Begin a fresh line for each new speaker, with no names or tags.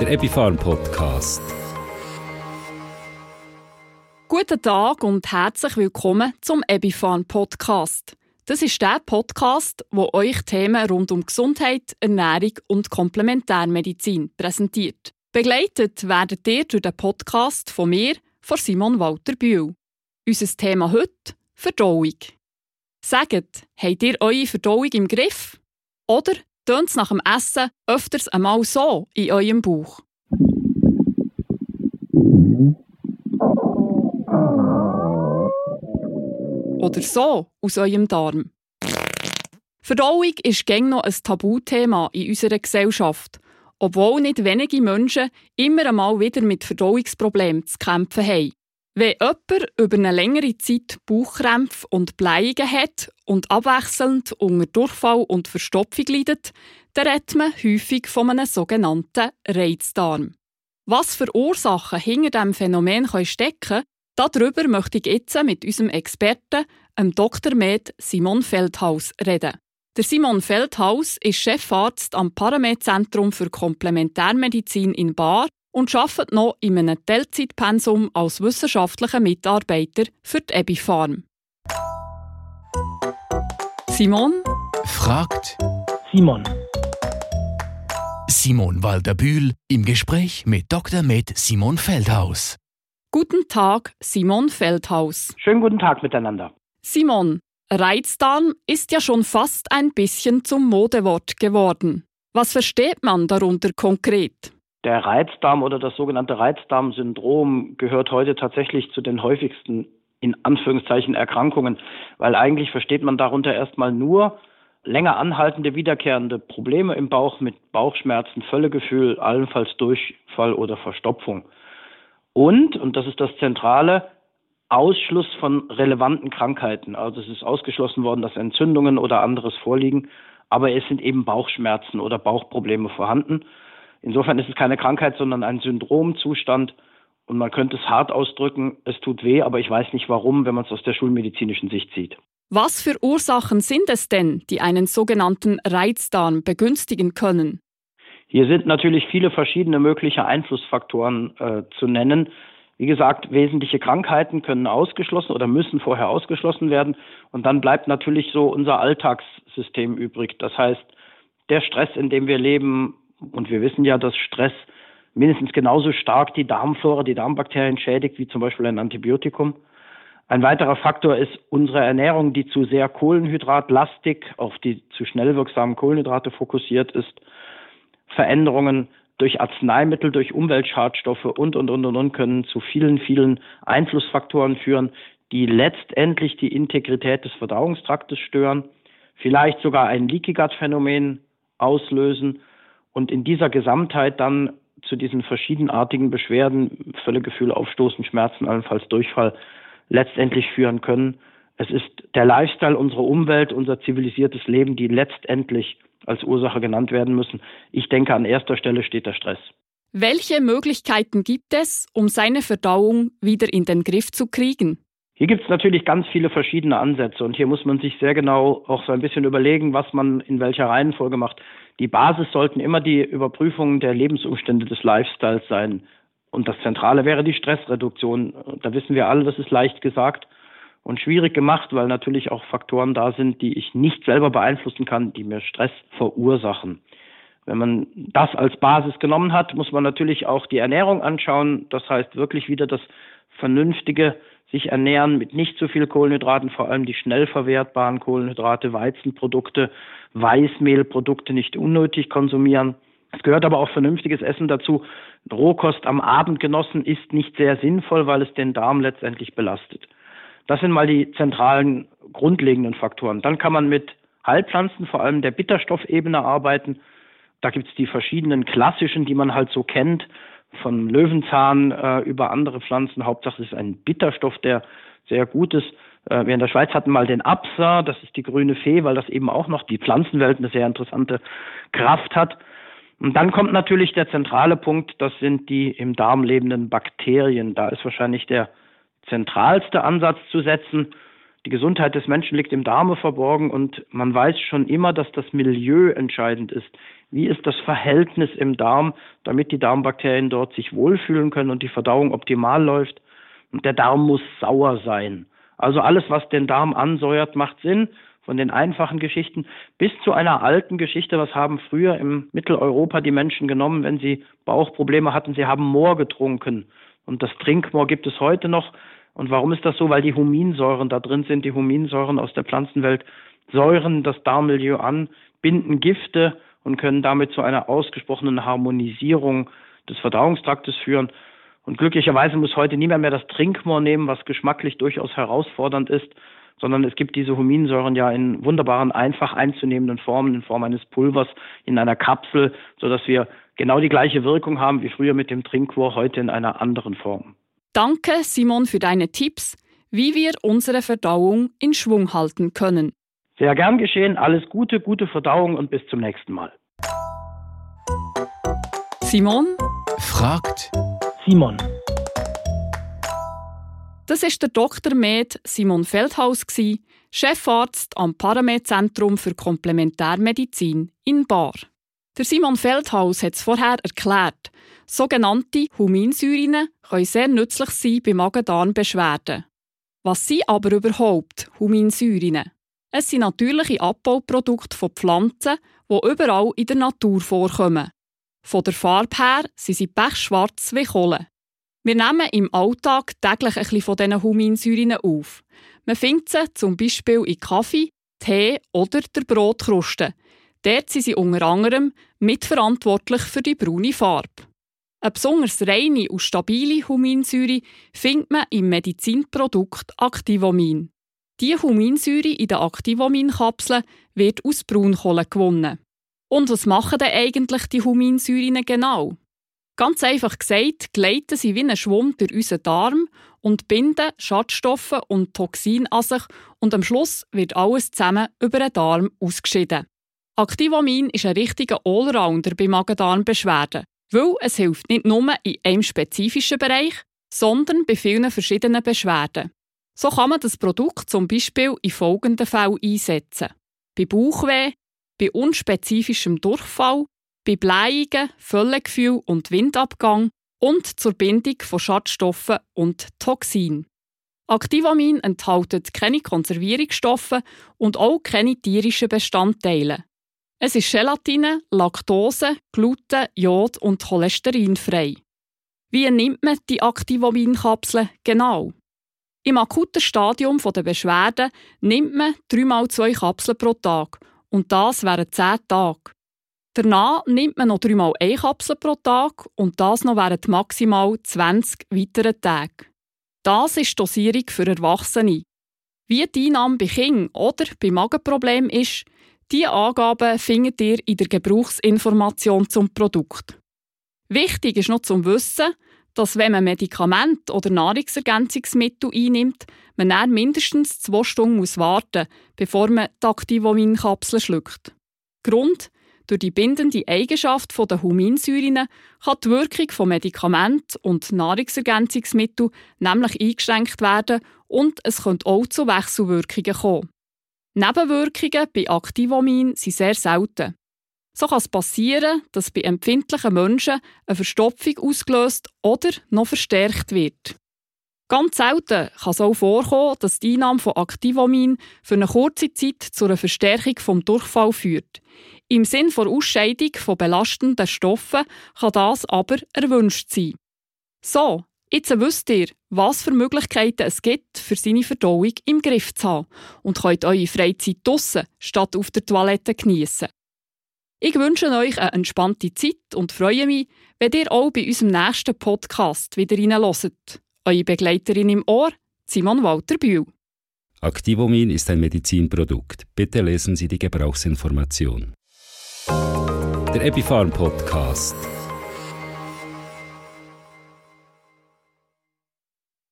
der Epifarm Podcast.
Guten Tag und herzlich willkommen zum Epifarm Podcast. Das ist der Podcast, wo euch Themen rund um Gesundheit, Ernährung und Komplementärmedizin präsentiert. Begleitet werdet ihr durch den Podcast von mir, von Simon Walter Bühl. Unser Thema heute: Verdauung. Sagt, habt ihr eure Verdauung im Griff? Oder tönt es nach dem Essen öfters einmal so in eurem Bauch? Oder so aus eurem Darm? Verdauung ist gäng noch ein Tabuthema in unserer Gesellschaft, obwohl nicht wenige Menschen immer einmal wieder mit Verdauungsproblemen zu kämpfen haben. Wenn jemand über eine längere Zeit Bauchkrämpfe und Bleiungen hat und abwechselnd unter Durchfall und Verstopfung leidet, dann redet man häufig von einem sogenannten Reizdarm. Was für Ursachen hinter diesem Phänomen stecken können, darüber möchte ich jetzt mit unserem Experten, dem Dr. Med Simon Feldhaus, reden. Der Simon Feldhaus ist Chefarzt am Paramed-Zentrum für Komplementärmedizin in Bar und arbeitet noch in einem Teilzeitpensum als wissenschaftlicher Mitarbeiter für die Ebifarm. Simon
fragt
Simon.
Simon Walter-Bühl im Gespräch mit Dr. Med Simon Feldhaus.
Guten Tag, Simon Feldhaus.
Schönen guten Tag miteinander.
Simon, Reizdarm ist ja schon fast ein bisschen zum Modewort geworden. Was versteht man darunter konkret?
Der Reizdarm oder das sogenannte Reizdarmsyndrom gehört heute tatsächlich zu den häufigsten in Anführungszeichen Erkrankungen, weil eigentlich versteht man darunter erstmal nur länger anhaltende, wiederkehrende Probleme im Bauch mit Bauchschmerzen, Völlegefühl, allenfalls Durchfall oder Verstopfung. Und, und das ist das Zentrale, Ausschluss von relevanten Krankheiten. Also es ist ausgeschlossen worden, dass Entzündungen oder anderes vorliegen, aber es sind eben Bauchschmerzen oder Bauchprobleme vorhanden. Insofern ist es keine Krankheit, sondern ein Syndromzustand. Und man könnte es hart ausdrücken, es tut weh, aber ich weiß nicht warum, wenn man es aus der schulmedizinischen Sicht sieht.
Was für Ursachen sind es denn, die einen sogenannten Reizdarm begünstigen können?
Hier sind natürlich viele verschiedene mögliche Einflussfaktoren äh, zu nennen. Wie gesagt, wesentliche Krankheiten können ausgeschlossen oder müssen vorher ausgeschlossen werden. Und dann bleibt natürlich so unser Alltagssystem übrig. Das heißt, der Stress, in dem wir leben, und wir wissen ja, dass Stress mindestens genauso stark die Darmflora, die Darmbakterien schädigt, wie zum Beispiel ein Antibiotikum. Ein weiterer Faktor ist unsere Ernährung, die zu sehr kohlenhydratlastig auf die zu schnell wirksamen Kohlenhydrate fokussiert ist. Veränderungen durch Arzneimittel, durch Umweltschadstoffe und, und, und, und, und können zu vielen, vielen Einflussfaktoren führen, die letztendlich die Integrität des Verdauungstraktes stören, vielleicht sogar ein Leaky Gut Phänomen auslösen und in dieser Gesamtheit dann zu diesen verschiedenartigen Beschwerden, Völlegefühl, Aufstoßen, Schmerzen, allenfalls Durchfall, letztendlich führen können. Es ist der Lifestyle unserer Umwelt, unser zivilisiertes Leben, die letztendlich als Ursache genannt werden müssen. Ich denke, an erster Stelle steht der Stress.
Welche Möglichkeiten gibt es, um seine Verdauung wieder in den Griff zu kriegen?
Hier gibt es natürlich ganz viele verschiedene Ansätze und hier muss man sich sehr genau auch so ein bisschen überlegen, was man in welcher Reihenfolge macht. Die Basis sollten immer die Überprüfung der Lebensumstände des Lifestyles sein. Und das Zentrale wäre die Stressreduktion. Da wissen wir alle, das ist leicht gesagt und schwierig gemacht, weil natürlich auch Faktoren da sind, die ich nicht selber beeinflussen kann, die mir Stress verursachen. Wenn man das als Basis genommen hat, muss man natürlich auch die Ernährung anschauen. Das heißt wirklich wieder das vernünftige sich ernähren mit nicht zu viel Kohlenhydraten, vor allem die schnell verwertbaren Kohlenhydrate, Weizenprodukte, Weißmehlprodukte nicht unnötig konsumieren. Es gehört aber auch vernünftiges Essen dazu. Rohkost am Abend genossen ist nicht sehr sinnvoll, weil es den Darm letztendlich belastet. Das sind mal die zentralen grundlegenden Faktoren. Dann kann man mit Heilpflanzen, vor allem der Bitterstoffebene arbeiten. Da gibt es die verschiedenen klassischen, die man halt so kennt, von Löwenzahn äh, über andere Pflanzen. Hauptsache es ist ein Bitterstoff, der sehr gut ist. Äh, wir in der Schweiz hatten mal den Absa, das ist die grüne Fee, weil das eben auch noch die Pflanzenwelt eine sehr interessante Kraft hat. Und dann kommt natürlich der zentrale Punkt, das sind die im Darm lebenden Bakterien. Da ist wahrscheinlich der zentralste Ansatz zu setzen. Die Gesundheit des Menschen liegt im Darme verborgen und man weiß schon immer, dass das Milieu entscheidend ist, wie ist das Verhältnis im Darm, damit die Darmbakterien dort sich wohlfühlen können und die Verdauung optimal läuft. Und der Darm muss sauer sein. Also alles, was den Darm ansäuert, macht Sinn. Von den einfachen Geschichten bis zu einer alten Geschichte, was haben früher im Mitteleuropa die Menschen genommen, wenn sie Bauchprobleme hatten, sie haben Moor getrunken. Und das Trinkmoor gibt es heute noch. Und warum ist das so? Weil die Huminsäuren da drin sind, die Huminsäuren aus der Pflanzenwelt säuren das Darmmilieu an, binden Gifte und können damit zu einer ausgesprochenen Harmonisierung des Verdauungstraktes führen. Und glücklicherweise muss heute niemand mehr das Trinkmoor nehmen, was geschmacklich durchaus herausfordernd ist, sondern es gibt diese Huminsäuren ja in wunderbaren, einfach einzunehmenden Formen, in Form eines Pulvers in einer Kapsel, sodass wir genau die gleiche Wirkung haben wie früher mit dem Trinkmoor, heute in einer anderen Form.
Danke, Simon, für deine Tipps, wie wir unsere Verdauung in Schwung halten können.
Sehr gern geschehen. Alles Gute, gute Verdauung und bis zum nächsten Mal.
Simon
fragt
Simon.
Das ist der Dr. Med Simon Feldhaus, Chefarzt am Paramed-Zentrum für Komplementärmedizin in Bar. Der Simon Feldhaus hat es vorher erklärt. Sogenannte Huminsäuren können sehr nützlich sein bei Magen-Darm-Beschwerden. Was sind aber überhaupt Huminsäuren? Es sind natürliche Abbauprodukte von Pflanzen, die überall in der Natur vorkommen. Von der Farbe her sind sie pechschwarz wie Kohle. Wir nehmen im Alltag täglich ein bisschen von diesen Huminsäuren auf. Man findet sie zum Beispiel in Kaffee, Tee oder der Brotkruste. Dort sind sie unter anderem mitverantwortlich für die braune Farbe. Eine besonders reine und stabile Huminsäure findet man im Medizinprodukt Activomin. Die Huminsäure in den Activomin-Kapseln wird aus Braunkohle gewonnen. Und was machen denn eigentlich die Huminsäuren genau? Ganz einfach gesagt, gleiten sie wie ein Schwamm durch unseren Darm und binden Schadstoffe und Toxine an sich und am Schluss wird alles zusammen über den Darm ausgeschieden. Activomin ist ein richtiger Allrounder bei Magen-Darm-Beschwerden, weil es hilft nicht nur in einem spezifischen Bereich, sondern bei vielen verschiedenen Beschwerden. So kann man das Produkt zum Beispiel in folgenden Fällen einsetzen. Bei Bauchweh, bei unspezifischem Durchfall, bei Blähungen, Völlegefühl und Windabgang und zur Bindung von Schadstoffen und Toxinen. Activamin enthält keine Konservierungsstoffe und auch keine tierischen Bestandteile. Es ist Gelatine, Laktose, Gluten, Jod und Cholesterinfrei. Wie nimmt man die Activamin-Kapseln genau? Im akuten Stadium der Beschwerden nimmt man 3x2 Kapseln pro Tag und das während 10 Tage. Danach nimmt man noch 3x1 Kapsel pro Tag und das noch während maximal 20 weiteren Tagen. Das ist die Dosierung für Erwachsene. Wie die Einnahme bei Kindern oder bei Magenproblemen ist, diese Angaben findet ihr in der Gebrauchsinformation zum Produkt. Wichtig ist noch zum Wissen, dass wenn man Medikamente oder Nahrungsergänzungsmittel einnimmt, man dann mindestens zwei Stunden muss warten muss, bevor man die Activomin-Kapsel schluckt. Grund, durch die bindende Eigenschaft der Huminsäuren kann die Wirkung von Medikamenten und Nahrungsergänzungsmitteln nämlich eingeschränkt werden und es könnte auch zu Wechselwirkungen kommen. Nebenwirkungen bei Activomin sind sehr selten. So kann es passieren, dass bei empfindlichen Menschen eine Verstopfung ausgelöst oder noch verstärkt wird. Ganz selten kann es auch vorkommen, dass die Einnahme von Activomin für eine kurze Zeit zu einer Verstärkung vom Durchfall führt. Im Sinn der Ausscheidung von belastenden Stoffen kann das aber erwünscht sein. So, jetzt wisst ihr, was für Möglichkeiten es gibt, für seine Verdauung im Griff zu haben und könnt eure Freizeit draussen statt auf der Toilette geniessen. Ich wünsche euch eine entspannte Zeit und freue mich, wenn ihr auch bei unserem nächsten Podcast wieder reinhört. Eure Begleiterin im Ohr, Simon Walter Bühl.
Activomin ist ein Medizinprodukt. Bitte lesen Sie die Gebrauchsinformation. Der Epifarm Podcast.